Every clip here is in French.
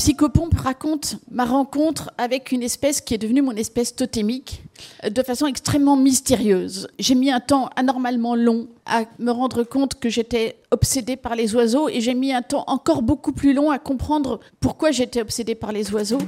Psychopompe raconte ma rencontre avec une espèce qui est devenue mon espèce totémique euh, de façon extrêmement mystérieuse. J'ai mis un temps anormalement long à me rendre compte que j'étais obsédée par les oiseaux et j'ai mis un temps encore beaucoup plus long à comprendre pourquoi j'étais obsédée par les oiseaux.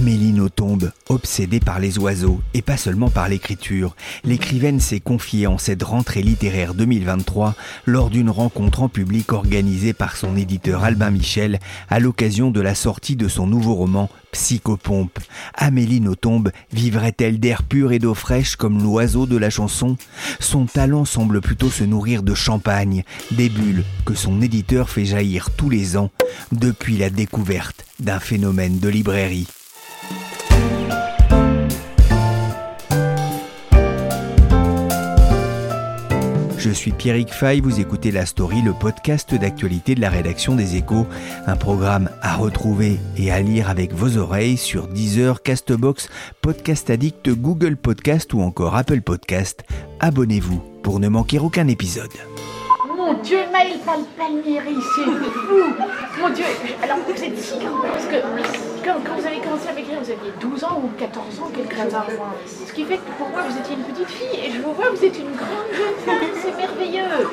Amélie Nothomb, obsédée par les oiseaux et pas seulement par l'écriture, l'écrivaine s'est confiée en cette rentrée littéraire 2023 lors d'une rencontre en public organisée par son éditeur Albin Michel à l'occasion de la sortie de son nouveau roman Psychopompe. Amélie Nothomb vivrait-elle d'air pur et d'eau fraîche comme l'oiseau de la chanson? Son talent semble plutôt se nourrir de champagne, des bulles que son éditeur fait jaillir tous les ans depuis la découverte d'un phénomène de librairie. Je suis Pierrick Fay, vous écoutez La Story, le podcast d'actualité de la rédaction des Échos, un programme à retrouver et à lire avec vos oreilles sur Deezer, Castbox, Podcast Addict, Google Podcast ou encore Apple Podcast. Abonnez-vous pour ne manquer aucun épisode. Mon Dieu, Maël Palmieri, c'est fou Mon Dieu, alors vous êtes si parce que quand, vous avez commencé à m'écrire, vous aviez 12 ans ou 14 ans, quelque chose. Ce qui fait que pour moi, vous étiez une petite fille et je vous vois, vous êtes une grande jeune femme, c'est merveilleux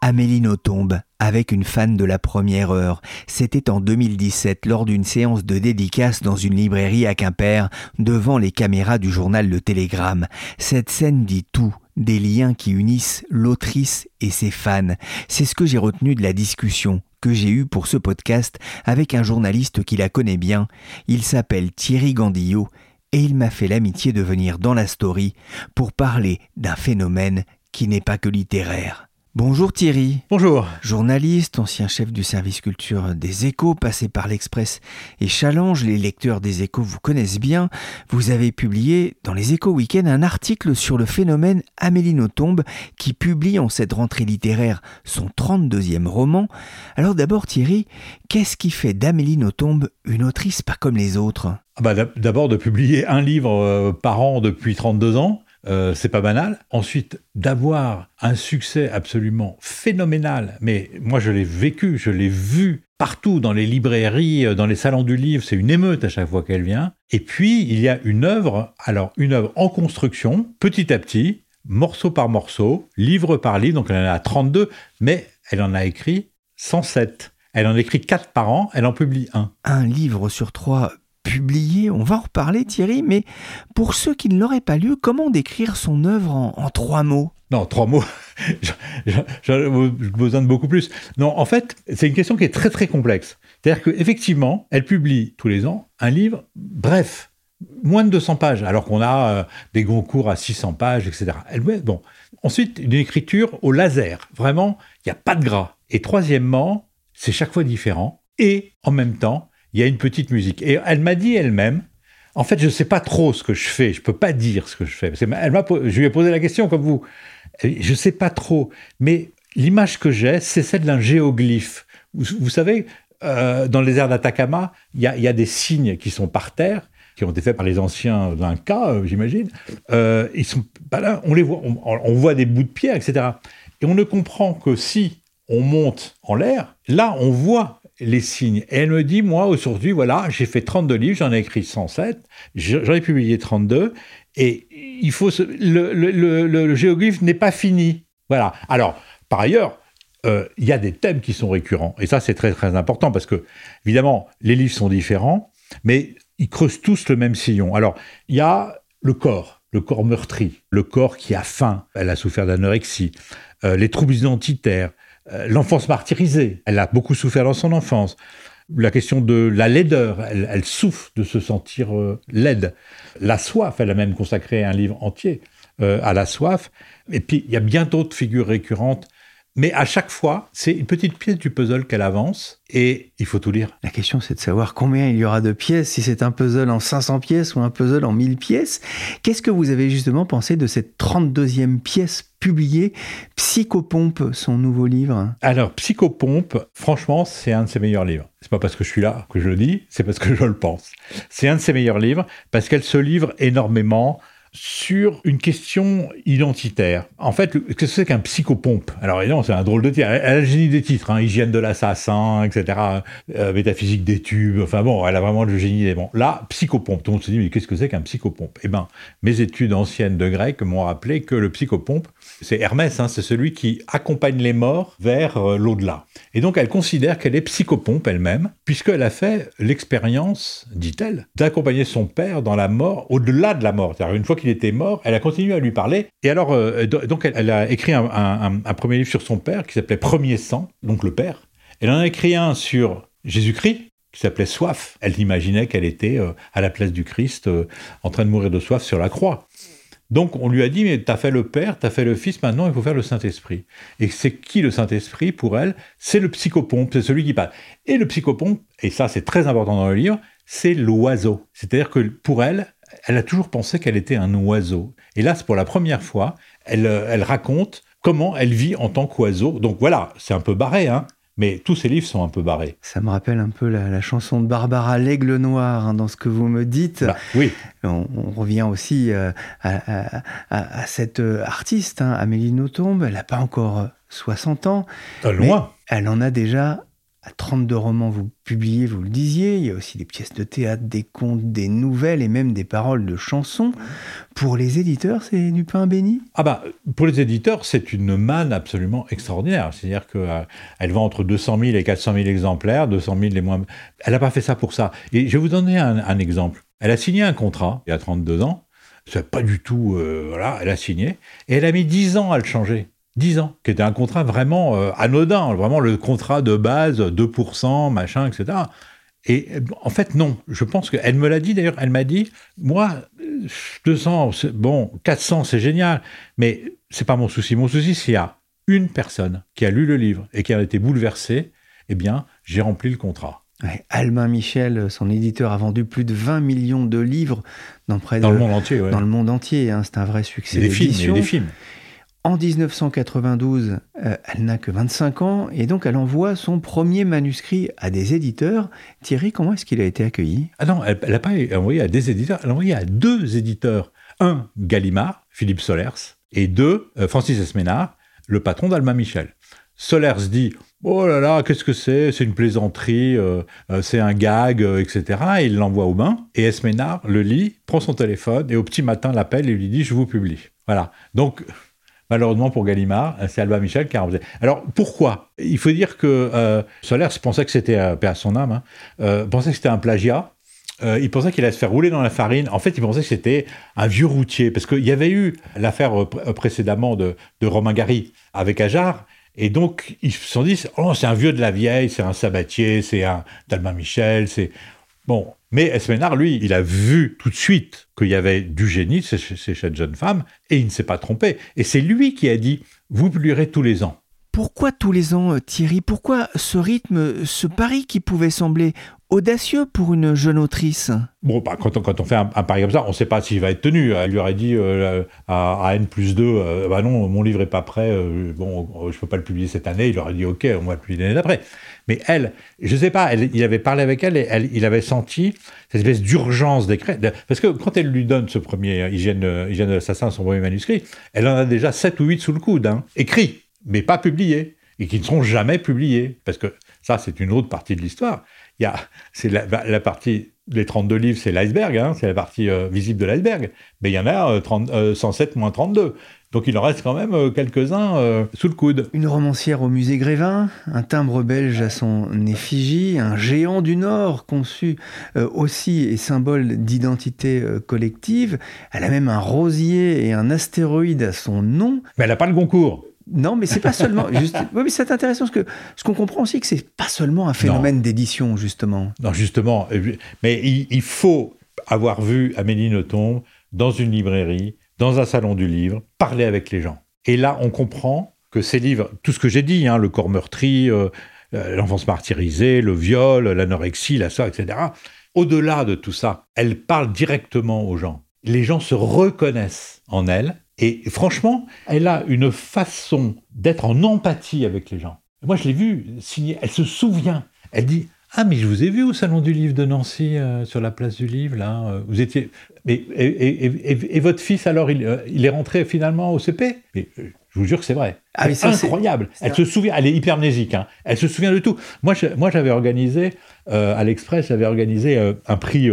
Amélie Nothomb, avec une fan de la première heure. C'était en 2017 lors d'une séance de dédicace dans une librairie à Quimper, devant les caméras du journal Le Télégramme. Cette scène dit tout, des liens qui unissent l'autrice et ses fans. C'est ce que j'ai retenu de la discussion que j'ai eue pour ce podcast avec un journaliste qui la connaît bien. Il s'appelle Thierry Gandillot et il m'a fait l'amitié de venir dans la story pour parler d'un phénomène qui n'est pas que littéraire. Bonjour Thierry. Bonjour. Journaliste, ancien chef du service culture des Échos, passé par l'Express et Challenge, les lecteurs des Échos vous connaissent bien. Vous avez publié dans les Échos Week-end un article sur le phénomène Amélie Nothomb qui publie en cette rentrée littéraire son 32e roman. Alors d'abord Thierry, qu'est-ce qui fait d'Amélie Nothomb une autrice pas comme les autres? Ah bah, D'abord de publier un livre euh, par an depuis 32 ans. Euh, c'est pas banal. Ensuite, d'avoir un succès absolument phénoménal, mais moi je l'ai vécu, je l'ai vu partout dans les librairies, euh, dans les salons du livre, c'est une émeute à chaque fois qu'elle vient. Et puis, il y a une œuvre, alors une œuvre en construction, petit à petit, morceau par morceau, livre par livre, donc elle en a 32, mais elle en a écrit 107. Elle en écrit 4 par an, elle en publie un. Un livre sur trois publié, on va en reparler Thierry, mais pour ceux qui ne l'auraient pas lu, comment décrire son œuvre en, trois mots? Non, trois mots, j'ai besoin de beaucoup plus. Non, en fait, c'est une question qui est très très complexe. C'est-à-dire qu'effectivement, elle publie tous les ans un livre bref, moins de 200 pages, alors qu'on a euh, des concours à 600 pages, etc. Bon. Ensuite, une écriture au laser. Vraiment, il n'y a pas de gras. Et troisièmement, c'est chaque fois différent. Et en même temps, il y a une petite musique. Et elle m'a dit elle-même, en fait, je ne sais pas trop ce que je fais, je ne peux pas dire ce que je fais. Elle m'a, je lui ai posé la question comme vous. Je ne sais pas trop, mais l'image que j'ai, c'est celle d'un géoglyphe. Vous, savez, euh, dans les airs d'Atacama, il y, a, des signes qui sont par terre, qui ont été faits par les anciens d'un euh, j'imagine. Euh, ils sont, là, on les voit, on voit des bouts de pierre, etc. Et on ne comprend que si on monte en l'air, là, on voit les signes. Et elle me dit, moi, aujourd'hui, voilà, j'ai fait 32 livres, j'en ai écrit 107, j'en ai publié 32, et il faut le, le, le, géoglyphe n'est pas fini. Voilà. Alors, par ailleurs, euh, il y a des thèmes qui sont récurrents. Et ça, c'est très, très important, parce que, évidemment, les livres sont différents, mais ils creusent tous le même sillon. Alors, il y a le corps, le corps meurtri, le corps qui a faim, elle a souffert d'anorexie, euh, les troubles identitaires, l'enfance martyrisée. Elle a beaucoup souffert dans son enfance. La question de la laideur, elle, souffre de se sentir euh, laide. La soif, elle a même consacré un livre entier euh, à la soif. Et puis, il y a bien d'autres figures récurrentes. Mais à chaque fois, c'est une petite pièce du puzzle qu'elle avance et il faut tout lire. La question, c'est de savoir combien il y aura de pièces, si c'est un puzzle en 500 pièces ou un puzzle en 1000 pièces. Qu'est-ce que vous avez justement pensé de cette 32e pièce publiée, Psychopompe, son nouveau livre? Alors, Psychopompe, franchement, c'est un de ses meilleurs livres. C'est pas parce que je suis là que je le dis, c'est parce que je le pense. C'est un de ses meilleurs livres parce qu'elle se livre énormément sur une question identitaire. En fait, qu'est-ce que c'est qu'un psychopompe? Alors évidemment, c'est un drôle de titre. Elle a le génie des titres, hein, hygiène de l'assassin, etc., euh, métaphysique des tubes, enfin bon, elle a vraiment le génie des bons. Là, psychopompe, tout le monde se dit, mais qu'est-ce que c'est qu'un psychopompe? Eh bien, mes études anciennes de grec m'ont rappelé que le psychopompe, c'est Hermès, hein, c'est celui qui accompagne les morts vers euh, l'au-delà. Et donc, elle considère qu'elle est psychopompe elle-même, puisqu'elle a fait l'expérience, dit-elle, d'accompagner son père dans la mort, au-delà de la mort. C'est-à-dire, une fois qu'il était mort, elle a continué à lui parler. Et alors, euh, donc, elle, a écrit un, premier livre sur son père qui s'appelait Premier sang, donc le père. Elle en a écrit un sur Jésus-Christ, qui s'appelait Soif. Elle imaginait qu'elle était euh, à la place du Christ, en train de mourir de soif sur la croix. Donc on lui a dit, mais t'as fait le Père, t'as fait le Fils, maintenant il faut faire le Saint-Esprit. Et c'est qui le Saint-Esprit pour elle? C'est le psychopompe, c'est celui qui parle. Et le psychopompe, et ça c'est très important dans le livre, c'est l'oiseau. C'est-à-dire que pour elle, elle a toujours pensé qu'elle était un oiseau. Et là, c'est pour la première fois, elle, euh, elle raconte comment elle vit en tant qu'oiseau. Donc voilà, c'est un peu barré, hein mais tous ces livres sont un peu barrés. Ça me rappelle un peu la, chanson de Barbara L'Aigle Noir hein, dans ce que vous me dites. Bah, oui. On, revient aussi euh, à, cette euh, artiste, hein, Amélie Nothomb. Elle n'a pas encore 60 ans. loin. Elle en a déjà 32 romans vous publiez, vous le disiez, il y a aussi des pièces de théâtre, des contes, des nouvelles et même des paroles de chansons. Pour les éditeurs, c'est du pain béni? Ah bah, pour les éditeurs, c'est une manne absolument extraordinaire. C'est-à-dire qu'elle euh, vend entre 200 000 et 400 000 exemplaires, 200 000 les moins... Elle n'a pas fait ça pour ça. Et je vais vous donner un, exemple. Elle a signé un contrat il y a 32 ans, c'est pas du tout... Euh, voilà, elle a signé, et elle a mis 10 ans à le changer. 10 ans, qui était un contrat vraiment euh, anodin, vraiment le contrat de base, 2%, machin, etc. Et en fait, non. Je pense qu'elle me l'a dit d'ailleurs, elle m'a dit, moi, 200, bon, 400, c'est génial, mais c'est pas mon souci. Mon souci, s'il y a une personne qui a lu le livre et qui a été bouleversée, eh bien, j'ai rempli le contrat. Albin Michel, son éditeur, a vendu plus de 20 millions de livres dans près dans le monde entier. Dans le monde entier, hein, c'est un vrai succès. des films, des films. En 1992, euh, elle n'a que 25 ans et donc elle envoie son premier manuscrit à des éditeurs. Thierry, comment est-ce qu'il a été accueilli? Ah non, elle n'a pas envoyé à des éditeurs, elle a envoyé à deux éditeurs. Un, Gallimard, Philippe Solers, et deux, euh, Francis Esménard, le patron d'Alma Michel. Solers dit Oh là là, qu'est-ce que c'est? C'est une plaisanterie, euh, c'est un gag, etc. Et il l'envoie au bain. Et Esménard le lit, prend son téléphone et au petit matin l'appelle et lui dit Je vous publie. Voilà. Donc Malheureusement pour Gallimard, c'est Alba Michel qui a renversé. Alors pourquoi? Il faut dire que euh, Solers pensait que c'était, euh, son âme, hein, euh, pensait que c'était un plagiat. Euh, il pensait qu'il allait se faire rouler dans la farine. En fait, il pensait que c'était un vieux routier. Parce qu'il y avait eu l'affaire précédemment de, Romain Gary avec Ajar. Et donc, ils se sont dit, oh, c'est un vieux de la vieille, c'est un sabatier, c'est un d'Albin Michel, c'est... Bon, mais Esménard, lui, il a vu tout de suite qu'il y avait du génie chez, cette jeune femme, et il ne s'est pas trompé. Et c'est lui qui a dit, vous publierez tous les ans. Pourquoi tous les ans, euh, Thierry? Pourquoi ce rythme, ce pari qui pouvait sembler audacieux pour une jeune autrice Bon, bah, quand, on, fait un, pari comme ça, on ne sait pas s'il va être tenu. Elle lui aurait dit euh, à, N plus 2, euh, bah non, mon livre n'est pas prêt, bon, je ne peux pas le publier cette année. Il aurait dit, ok, on va le publier l'année d'après. Mais elle, je ne sais pas, il avait parlé avec elle et il avait senti cette espèce d'urgence d'écrire. Parce que quand elle lui donne ce premier Hygiène, hygiène de l'assassin, son premier manuscrit, elle en a déjà 7 ou 8 sous le coude, hein, écrit mais pas publiés, et qui ne seront jamais publiés. Parce que ça, c'est une autre partie de l'histoire. Y a, c'est la, la, partie, les 32 livres, c'est l'iceberg, hein, c'est la partie euh, visible de l'iceberg. Mais il y en a 30, euh, 107 euh, moins 32. Donc il en reste quand même quelques-uns sous le coude. Une romancière au musée Grévin, un timbre belge à son effigie, un géant du Nord conçu aussi et symbole d'identité collective. Elle a même un rosier et un astéroïde à son nom. Mais elle n'a pas le concours. Non, mais c'est pas seulement. Juste, oui, mais c'est intéressant parce que ce qu'on comprend aussi, que c'est pas seulement un phénomène d'édition, justement. Non, justement. Mais il, faut avoir vu Amélie Nothomb dans une librairie, dans un salon du livre, parler avec les gens. Et là, on comprend que ces livres, tout ce que j'ai dit, hein, le corps meurtri, euh, euh, l'enfance martyrisée, le viol, l'anorexie, la soie, etc., au-delà de tout ça, elle parle directement aux gens. Les gens se reconnaissent en elle. Et franchement, elle a une façon d'être en empathie avec les gens. Moi, je l'ai vue signer. Elle se souvient. Elle dit ah, mais je vous ai vu au Salon du Livre de Nancy, euh, sur la place du Livre, là. Euh, vous étiez. Et, votre fils, alors, il, euh, est rentré finalement au CP Je vous jure que c'est vrai. Ah, c'est incroyable. Elle se souvient, elle est hypermnésique. Hein. Elle se souvient de tout. Moi, moi j'avais organisé, à l'Express, j'avais organisé un prix,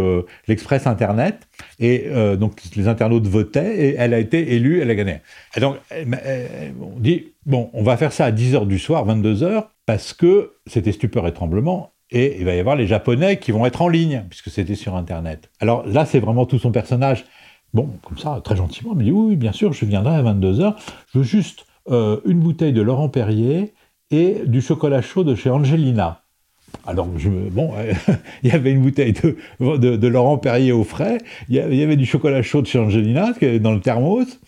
l'Express Internet. Et donc, les internautes votaient et elle a été élue, elle a gagné. Et donc, on dit bon, on va faire ça à 10h du soir, 22h, parce que c'était stupeur et tremblement et il va y avoir les Japonais qui vont être en ligne, puisque c'était sur Internet. Alors là, c'est vraiment tout son personnage. Bon, comme ça, très gentiment, il me dit oui, bien sûr, je viendrai à 22h. Je veux juste euh, une bouteille de Laurent Perrier et du chocolat chaud de chez Angelina. Alors, je, bon, il y avait une bouteille de, de, Laurent Perrier au frais, il y avait du chocolat chaud de chez Angelina dans le thermos.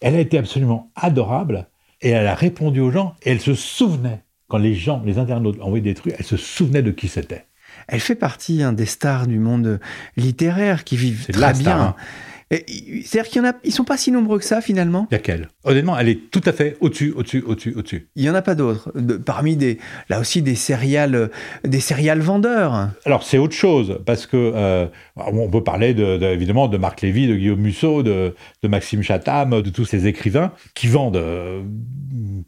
Elle a été absolument adorable et elle a répondu aux gens et elle se souvenait quand les gens, les internautes envoyaient des trucs, elle se souvenait de qui c'était. Elle fait partie hein, des stars du monde littéraire qui vivent très bien. Hein. C'est-à-dire qu'il y en a, ils sont pas si nombreux que ça finalement. Il y a qu'elle. Honnêtement, elle est tout à fait au-dessus, au-dessus, au-dessus, au-dessus. Il y en a pas d'autres. parmi des, là aussi des céréales, des céréales vendeurs. Alors c'est autre chose parce que euh, on peut parler de, évidemment de Marc Lévy, de Guillaume Musso, de, Maxime Chatham, de tous ces écrivains qui vendent euh,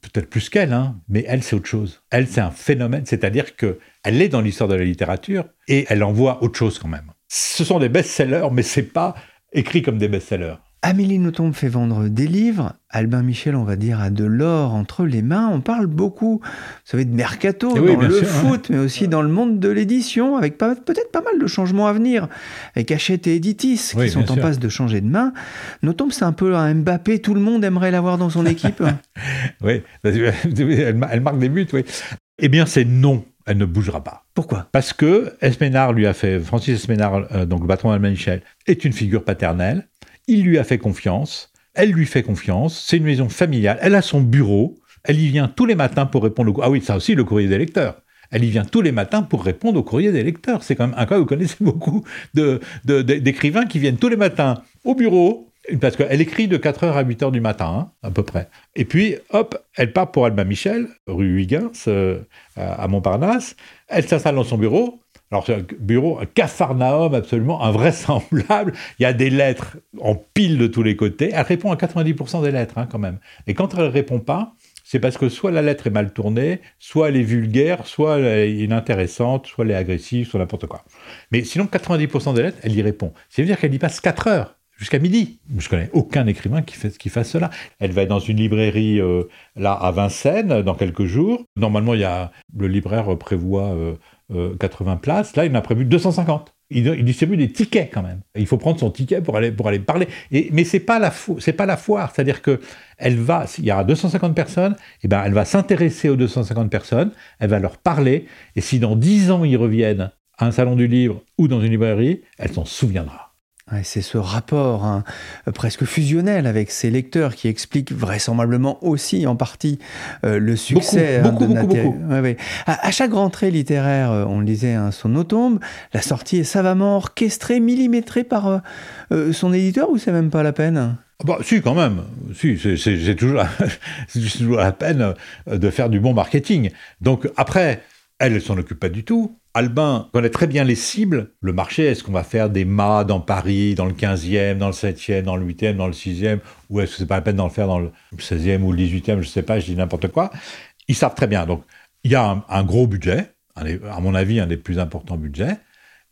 peut-être plus qu'elle, hein, mais elle c'est autre chose. Elle c'est un phénomène, c'est-à-dire que elle est dans l'histoire de la littérature et elle envoie autre chose quand même. Ce sont des best-sellers, mais c'est pas écrits comme des best-sellers. Amélie Nothomb fait vendre des livres. Albin Michel, on va dire, a de l'or entre les mains. On parle beaucoup, vous savez, de mercato eh dans le foot, mais aussi dans le monde de l'édition, avec peut-être pas mal de changements à venir, avec Hachette et Editis qui sont en passe de changer de main. Nothomb, c'est un peu un Mbappé. Tout le monde aimerait l'avoir dans son équipe. oui, elle marque des buts, oui. Eh bien, c'est non elle ne bougera pas. Pourquoi? Parce que Esménard lui a fait, Francis Esménard, euh, donc le patron d'Alma Michel, est une figure paternelle. Il lui a fait confiance. Elle lui fait confiance. C'est une maison familiale. Elle a son bureau. Elle y vient tous les matins pour répondre au. Ah oui, ça aussi, le courrier des lecteurs. Elle y vient tous les matins pour répondre au courrier des lecteurs. C'est quand même un cas, vous connaissez beaucoup d'écrivains qui viennent tous les matins au bureau, parce qu'elle écrit de 4h à 8h du matin, hein, à peu près. Et puis, hop, elle part pour Alma Michel, rue Huygens, euh, à Montparnasse. Elle s'installe dans son bureau. Alors, c'est un bureau, un capharnaüm absolument invraisemblable. Il y a des lettres en pile de tous les côtés. Elle répond à 90% des lettres, hein, quand même. Et quand elle ne répond pas, c'est parce que soit la lettre est mal tournée, soit elle est vulgaire, soit elle est inintéressante, soit elle est agressive, soit n'importe quoi. Mais sinon, 90% des lettres, elle y répond. C'est-à-dire qu'elle y passe 4 heures jusqu'à midi. Je connais aucun écrivain qui, fait, fasse cela. Elle va être dans une librairie euh, là à Vincennes dans quelques jours. Normalement, il y a, le libraire prévoit 80 euh, euh, places. Là, il en a prévu 250. Il, distribue des tickets quand même. Il faut prendre son ticket pour aller, pour aller parler. Et, mais c'est pas pas la foire. C'est-à-dire que elle va, il y a 250 personnes, et eh ben elle va s'intéresser aux 250 personnes. Elle va leur parler. Et si dans 10 ans ils reviennent à un salon du livre ou dans une librairie, elle s'en souviendra c'est ce rapport hein, presque fusionnel avec ses lecteurs qui explique vraisemblablement aussi en partie euh, le succès beaucoup, hein, beaucoup, À, chaque rentrée littéraire, euh, on le disait, hein, son automne, la sortie est savamment orchestrée, millimétrée par euh, son éditeur ou c'est même pas la peine? Bah, si, quand même. Si, c'est toujours, toujours la peine de faire du bon marketing. Donc après, elle ne s'en occupe pas du tout. Albin connaît très bien les cibles. Le marché, est-ce qu'on va faire des mâts dans Paris, dans le 15e, dans le 7e, dans le 8e, dans le 6e Ou est-ce que c'est pas la peine d'en faire dans le 16e ou le 18e Je ne sais pas, je dis n'importe quoi. Ils savent très bien. Donc, il y a un, gros budget, à mon avis, un des plus importants budgets.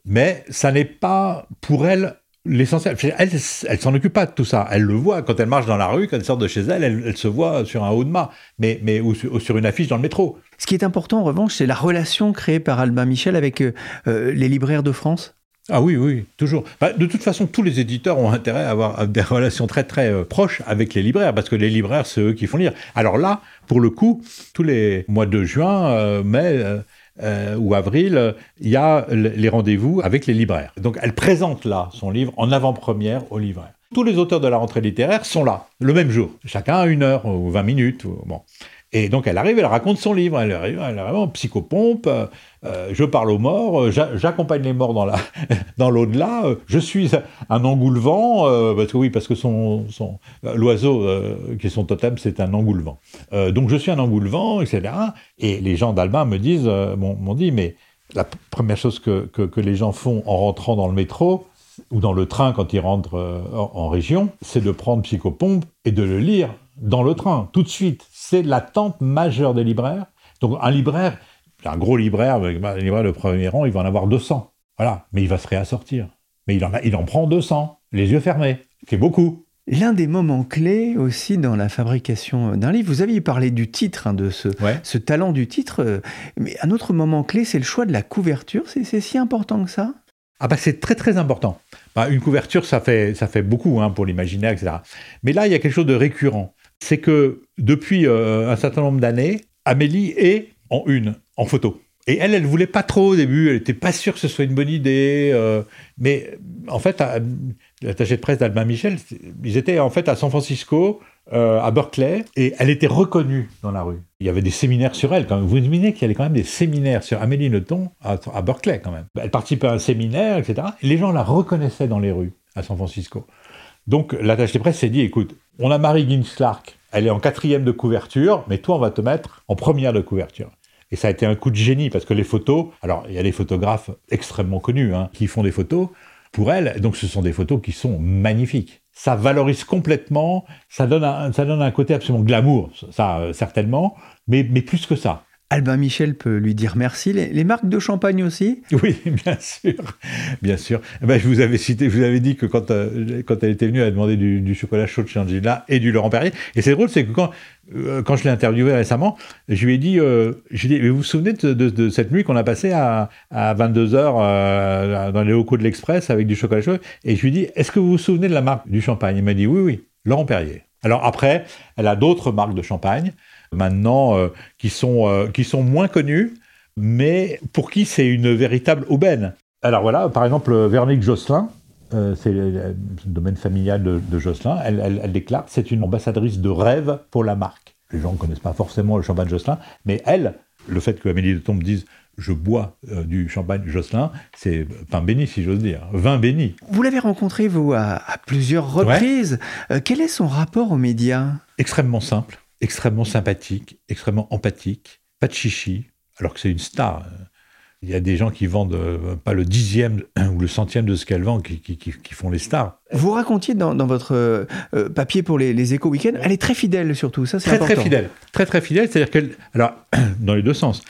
Mais ça n'est pas, pour elle, l'essentiel. Elle, elle s'en occupe pas de tout ça. Elle le voit quand elle marche dans la rue, quand elle sort de chez elle, elle, se voit sur un haut de mât, mais, mais ou, sur une affiche dans le métro. Ce qui est important en revanche, c'est la relation créée par Albin Michel avec euh, euh, les libraires de France. Ah oui, oui, toujours. Bah, de toute façon, tous les éditeurs ont intérêt à avoir des relations très très euh, proches avec les libraires, parce que les libraires, c'est eux qui font lire. Alors là, pour le coup, tous les mois de juin, mai, euh, ou avril, il y a les rendez-vous avec les libraires. Donc elle présente là son livre en avant-première aux libraires. Tous les auteurs de la rentrée littéraire sont là, le même jour. Chacun a une heure ou 20 minutes. Et donc elle arrive, elle raconte son livre, elle arrive, elle arrive en psychopompe, euh, euh, je parle aux morts, euh, j'accompagne les morts dans la dans l'au-delà, je suis un engoulevent, parce que oui, parce que son, son l'oiseau qui est son totem, c'est un engoulevent. donc je suis un engoulevent, etc. Et les gens d'Albin me disent, m'ont dit, mais la première chose que, que, les gens font en rentrant dans le métro ou dans le train quand ils rentrent en, en région, c'est de prendre Psychopompe et de le lire dans le train, tout de suite. C'est l'attente majeure des libraires. Donc un libraire, un gros libraire, un libraire de premier rang, il va en avoir 200. Voilà, mais il va se réassortir. Mais il en, a, il en prend 200, les yeux fermés. C'est beaucoup. L'un des moments clés aussi dans la fabrication d'un livre, vous aviez parlé du titre, hein, de ce, ce, talent du titre, euh, mais un autre moment clé, c'est le choix de la couverture. C'est si important que ça? Ah bah c'est très très important. Bah, une couverture, ça fait, ça fait beaucoup hein, pour l'imaginaire, etc. Mais là, il y a quelque chose de récurrent c'est que depuis euh, un certain nombre d'années, Amélie est en une, en photo. Et elle, elle voulait pas trop au début, elle n'était pas sûre que ce soit une bonne idée. Euh, mais en fait, l'attaché de presse d'Albin Michel, ils étaient en fait à San Francisco, euh, à Berkeley, et elle était reconnue dans la rue. Il y avait des séminaires sur elle. Quand même. Vous imaginez qu'il y avait quand même des séminaires sur Amélie Nothomb à, à Berkeley quand même. Elle participait à un séminaire, etc. Et les gens la reconnaissaient dans les rues à San Francisco. Donc l'attaché presse s'est dit, écoute, on a Marie Ginslark, elle est en quatrième de couverture, mais toi, on va te mettre en première de couverture. Et ça a été un coup de génie, parce que les photos, alors il y a des photographes extrêmement connus hein, qui font des photos pour elle, donc ce sont des photos qui sont magnifiques. Ça valorise complètement, ça donne un, ça donne un côté absolument glamour, ça certainement, mais plus que ça. Albin Michel peut lui dire merci. Les, marques de champagne aussi? Oui, bien sûr. Bien sûr. Eh ben, je vous avais cité, je vous avais dit que quand, euh, elle était venue, elle a demandé du, chocolat chaud de chez Angela et du Laurent Perrier. Et c'est drôle, c'est que quand, euh, je l'ai interviewé récemment, je lui ai dit, euh, dit vous vous souvenez de, cette nuit qu'on a passée à, à 22h dans les locaux de l'Express avec du chocolat chaud? Et je lui ai dit, est-ce que vous vous souvenez de la marque du champagne? Il m'a dit, oui, oui, Laurent Perrier. Alors après, elle a d'autres marques de champagne maintenant euh, qui, sont, euh, qui sont moins connus, mais pour qui c'est une véritable aubaine. Alors voilà, par exemple, Véronique Josselin, euh, c'est le, domaine familial de, Josselin, elle, elle, déclare c'est une ambassadrice de rêve pour la marque. Les gens ne connaissent pas forcément le champagne Josselin, mais elle, le fait que Amélie de Tombe dise je bois du champagne Josselin, c'est pain béni, si j'ose dire, vin béni. Vous l'avez rencontré, vous, à, plusieurs reprises. quel est son rapport aux médias? Extrêmement simple extrêmement sympathique, extrêmement empathique, pas de chichi, alors que c'est une star. Il y a des gens qui vendent euh, pas le dixième ou le centième de ce qu'elle vend, qui, font les stars. Vous racontiez dans, votre euh, euh, papier pour les, les échos week-end, elle est très fidèle surtout, ça c'est très très fidèle, très très fidèle, c'est-à-dire qu'elle, alors dans les deux sens,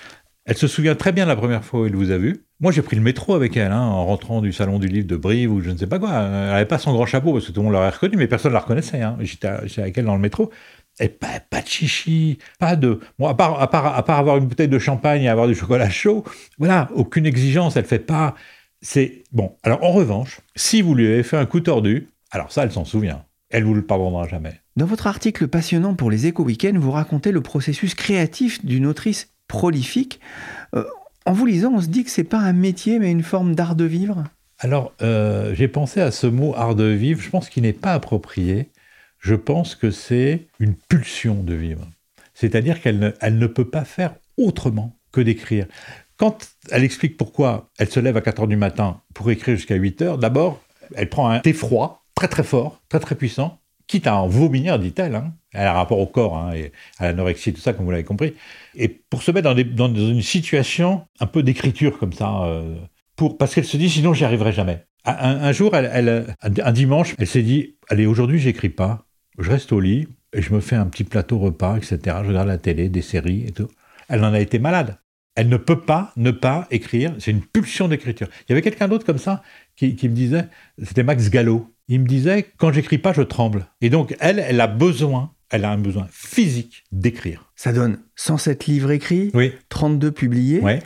elle se souvient très bien la première fois où elle vous a vu. Moi, j'ai pris le métro avec elle, hein, en rentrant du salon du livre de Brive ou je ne sais pas quoi. Elle n'avait pas son grand chapeau parce que tout le monde l'aurait reconnu, mais personne ne la reconnaissait. Hein. J'étais avec elle dans le métro. Et pas, pas de chichi, pas de. Bon, à part, à, part, à part avoir une bouteille de champagne et avoir du chocolat chaud, voilà, aucune exigence, elle fait pas. C'est. Bon, alors en revanche, si vous lui avez fait un coup tordu, alors ça, elle s'en souvient. Elle vous le pardonnera jamais. Dans votre article passionnant pour les Éco Weekends, vous racontez le processus créatif d'une autrice prolifique. Euh, en vous lisant, on se dit que c'est pas un métier, mais une forme d'art de vivre? Alors, euh, j'ai pensé à ce mot art de vivre. Je pense qu'il n'est pas approprié je pense que c'est une pulsion de vivre. C'est-à-dire qu'elle ne, elle ne peut pas faire autrement que d'écrire. Quand elle explique pourquoi elle se lève à 4 heures du matin pour écrire jusqu'à 8 heures, d'abord, elle prend un thé froid, très très fort, très très puissant, quitte à en vomir, dit-elle. Hein. Elle rapport au corps hein, et à l'anorexie, tout ça, comme vous l'avez compris. Et pour se mettre dans, dans, une situation un peu d'écriture comme ça, euh, pour, parce qu'elle se dit sinon j'y arriverai jamais. Un, jour, elle, un dimanche, elle s'est dit allez aujourd'hui j'écris pas, je reste au lit et je me fais un petit plateau repas, etc. Je regarde la télé, des séries et tout. Elle en a été malade. Elle ne peut pas ne pas écrire. C'est une pulsion d'écriture. Il y avait quelqu'un d'autre comme ça qui, me disait, c'était Max Gallo. Il me disait, quand j'écris pas, je tremble. Et donc, elle, elle a besoin, elle a un besoin physique d'écrire. Ça donne 107 livres écrits, oui. 32 publiés. Ouais.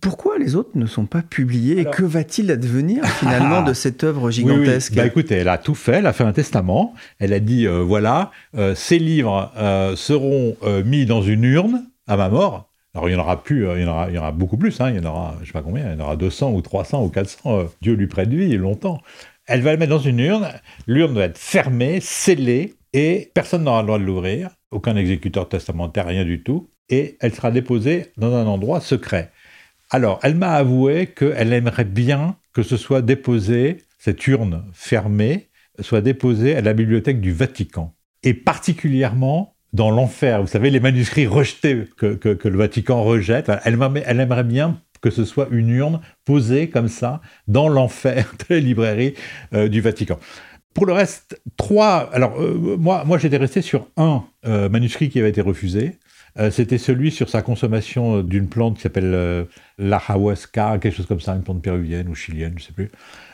Pourquoi les autres ne sont pas publiés et que va-t-il advenir finalement de cette œuvre gigantesque Bah écoutez, elle a tout fait, elle a fait un testament, elle a dit euh, voilà, euh, ces livres euh, seront mis dans une urne à ma mort. Alors il y en aura plus, il y en aura, il y en aura beaucoup plus, hein, il y en aura, je sais pas combien, il y en aura 200 ou 300 ou 400, Dieu lui prête vie longtemps. Elle va le mettre dans une urne, l'urne doit être fermée, scellée, et personne n'aura le droit de l'ouvrir, aucun exécuteur testamentaire, rien du tout, et elle sera déposée dans un endroit secret. Alors, elle m'a avoué qu'elle aimerait bien que ce soit déposé, cette urne fermée, soit déposée à la bibliothèque du Vatican. Et particulièrement dans l'enfer, vous savez, les manuscrits rejetés que, le Vatican rejette, elle, aimerait bien que ce soit une urne posée comme ça dans l'enfer de la librairie euh, du Vatican. Pour le reste, trois. Alors, euh, moi, moi j'étais resté sur un euh, manuscrit qui avait été refusé. C'était celui sur sa consommation d'une plante qui s'appelle l'ajahuasca, quelque chose comme ça, une plante péruvienne ou chilienne, je ne sais plus.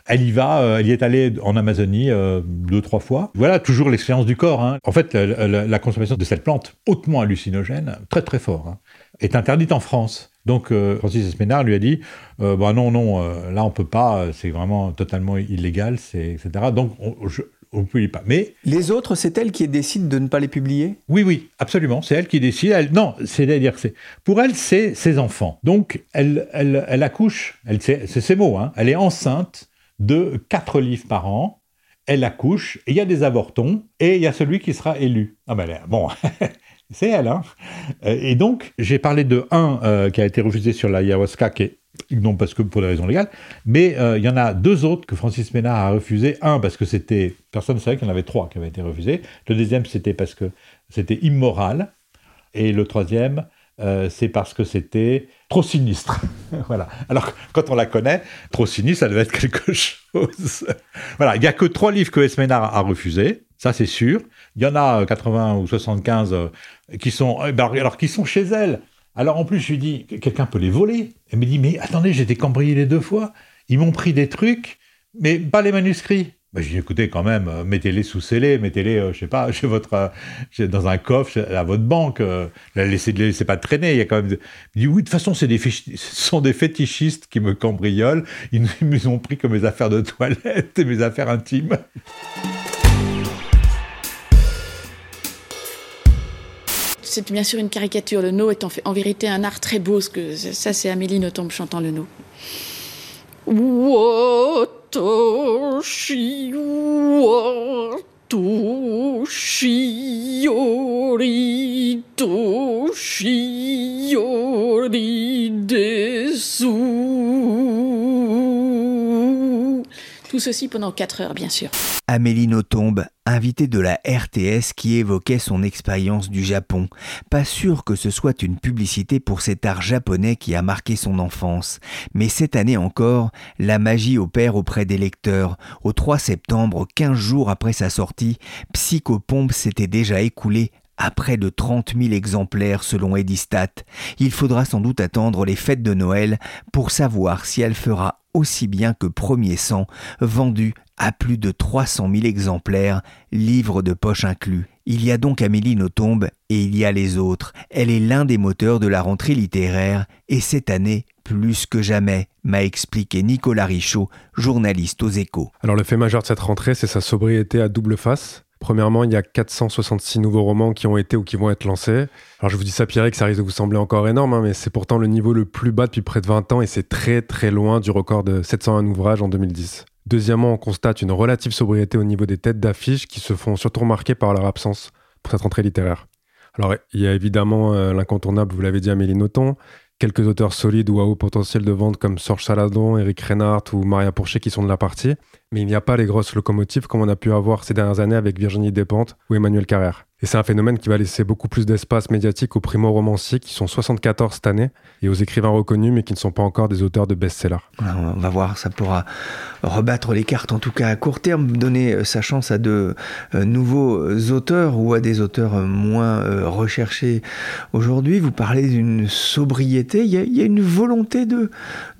Elle y va, elle y est allée en Amazonie deux, trois fois. Voilà, toujours l'expérience du corps. Hein. En fait, la, consommation de cette plante, hautement hallucinogène, très très fort, hein, est interdite en France. Donc euh, Francis Esménard lui a dit euh, bah non, non, euh, là on peut pas, c'est vraiment totalement illégal, etc. Donc on, ne publie pas. Mais les autres, c'est elle qui décide de ne pas les publier? Oui, oui, absolument. C'est elle qui décide. Elle, non, c'est-à-dire c'est pour elle, c'est ses enfants. Donc elle, elle, elle accouche. Elle, c'est ses mots. Hein, elle est enceinte de quatre livres par an. Elle accouche, il y a des avortons, et il y a celui qui sera élu. Ah ben bon, c'est elle. Hein euh, et donc, j'ai parlé de un euh, qui a été refusé sur la ayahuasca, qui est non parce que pour des raisons légales, mais euh, il y en a deux autres que Francis Ménard a refusé. Un parce que c'était, personne ne savait qu'il y en avait trois qui avaient été refusés. Le deuxième, c'était parce que c'était immoral. Et le troisième, c'est parce que c'était trop sinistre. voilà. Alors, quand on la connaît, trop sinistre, ça devait être quelque chose. voilà. Il n'y a que trois livres que Esménard a refusés. Ça, c'est sûr. Il y en a 80 ou 75 qui sont, ben, alors qui sont chez elle. Alors en plus, je lui dis, quelqu'un peut les voler. Elle me dit, mais attendez, j'ai été cambrié les deux fois. Ils m'ont pris des trucs, mais pas les manuscrits. Ben, je lui dis, écoutez, quand même, euh, mettez-les sous scellés, mettez-les, euh, je sais pas, chez votre, euh, dans un coffre, à votre banque. ne les laissez pas traîner. Il y a quand même. Dit, oui, de toute façon, c'est des ce sont des fétichistes qui me cambriolent. Ils nous ont pris comme mes affaires de toilette et mes affaires intimes. C'est bien sûr une caricature. Le no est en, en vérité un art très beau. que, ça, c'est Amélie Nothomb chantant le no. Desu. Tout ceci pendant 4 heures, bien sûr. Amélie Nothomb, invitée de la RTS qui évoquait son expérience du Japon. Pas sûr que ce soit une publicité pour cet art japonais qui a marqué son enfance. Mais cette année encore, la magie opère auprès des lecteurs. Au 3 septembre, 15 jours après sa sortie, Psychopompe s'était déjà écoulé à près de 30 000 exemplaires selon Edistat. Il faudra sans doute attendre les fêtes de Noël pour savoir si elle fera aussi bien que Premier Sang, vendu à plus de 300 000 exemplaires, livres de poche inclus. Il y a donc Amélie Nothomb et il y a les autres. Elle est l'un des moteurs de la rentrée littéraire et cette année, plus que jamais, m'a expliqué Nicolas Richaud, journaliste aux échos. Alors le fait majeur de cette rentrée, c'est sa sobriété à double face. Premièrement, il y a 466 nouveaux romans qui ont été ou qui vont être lancés. Alors je vous dis ça, Pierre, que ça risque de vous sembler encore énorme, hein, mais c'est pourtant le niveau le plus bas depuis près de 20 ans et c'est très très loin du record de 701 ouvrages en 2010. Deuxièmement, on constate une relative sobriété au niveau des têtes d'affiches qui se font surtout remarquer par leur absence pour cette rentrée littéraire. Alors il y a évidemment euh, l'incontournable, vous l'avez dit, Amélie Nothomb, quelques auteurs solides ou à haut potentiel de vente comme Sorge Saladon, Eric Reinhardt ou Maria Pourchet qui sont de la partie, mais il n'y a pas les grosses locomotives comme on a pu avoir ces dernières années avec Virginie Despentes ou Emmanuel Carrère. Et c'est un phénomène qui va laisser beaucoup plus d'espace médiatique aux primo-romanciers qui sont 74 cette année et aux écrivains reconnus mais qui ne sont pas encore des auteurs de best-sellers. On va voir, ça pourra rebattre les cartes en tout cas à court terme, donner euh, sa chance à de euh, nouveaux euh, auteurs ou à des auteurs moins recherchés aujourd'hui. Vous parlez d'une sobriété, il y, a, une volonté de,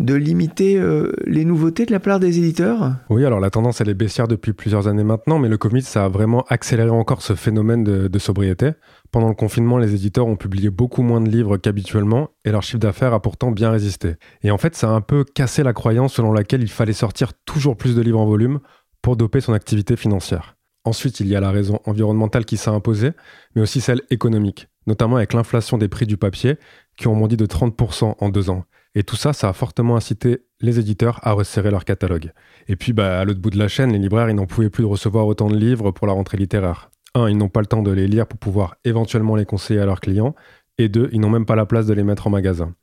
de limiter les nouveautés de la part des éditeurs? Oui, alors la tendance elle est baissière depuis plusieurs années maintenant, mais le Covid ça a vraiment accéléré encore ce phénomène de de sobriété. Pendant le confinement, les éditeurs ont publié beaucoup moins de livres qu'habituellement et leur chiffre d'affaires a pourtant bien résisté. Et en fait, ça a un peu cassé la croyance selon laquelle il fallait sortir toujours plus de livres en volume pour doper son activité financière. Ensuite, il y a la raison environnementale qui s'est imposée, mais aussi celle économique, notamment avec l'inflation des prix du papier qui ont bondi de 30% en deux ans. Et tout ça, ça a fortement incité les éditeurs à resserrer leur catalogue. Et puis, bah, à l'autre bout de la chaîne, les libraires, ils n'en pouvaient plus de recevoir autant de livres pour la rentrée littéraire. Un, ils n'ont pas le temps de les lire pour pouvoir éventuellement les conseiller à leurs clients, et deux, ils n'ont même pas la place de les mettre en magasin.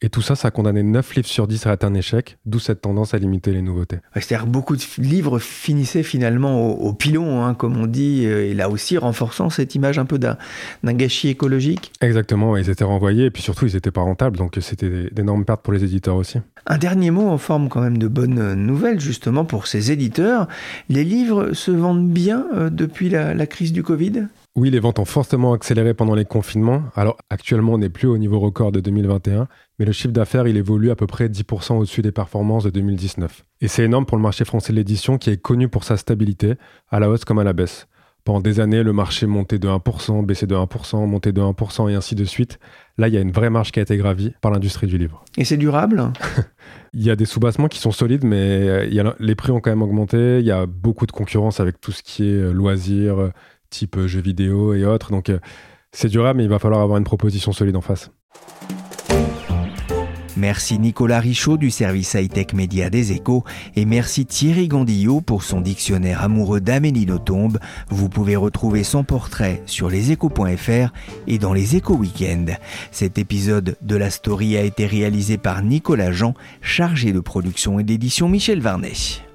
Et tout ça, ça a condamné 9 livres sur 10 à être un échec, d'où cette tendance à limiter les nouveautés. C'est-à-dire beaucoup de livres finissaient finalement au, pilon, hein, comme on dit, euh, et là aussi renforçant cette image un peu d'un gâchis écologique. Exactement, ils étaient renvoyés, et puis surtout, ils n'étaient pas rentables, donc c'était d'énormes pertes pour les éditeurs aussi. Un dernier mot en forme quand même de bonne nouvelle, justement, pour ces éditeurs. Les livres se vendent bien euh, depuis la, crise du Covid? Oui, les ventes ont fortement accéléré pendant les confinements. Alors actuellement, on n'est plus au niveau record de 2021, mais le chiffre d'affaires, il évolue à peu près 10% au-dessus des performances de 2019. Et c'est énorme pour le marché français de l'édition qui est connu pour sa stabilité, à la hausse comme à la baisse. Pendant des années, le marché montait de 1%, baissait de 1%, montait de 1% et ainsi de suite. Là, il y a une vraie marge qui a été gravie par l'industrie du livre. Et c'est durable? Il y a des soubassements qui sont solides, mais euh, les prix ont quand même augmenté. Il y a beaucoup de concurrence avec tout ce qui est euh, loisirs, type euh, jeux vidéo et autres. Donc c'est durable, mais il va falloir avoir une proposition solide en face. Merci Nicolas Richaud du service high-tech média des échos et merci Thierry Gondillot pour son dictionnaire amoureux d'Amélie Nothomb. Vous pouvez retrouver son portrait sur leséchos.fr et dans les échos week-end. Cet épisode de la story a été réalisé par Nicolas Jean, chargé de production et d'édition Michel Varnet.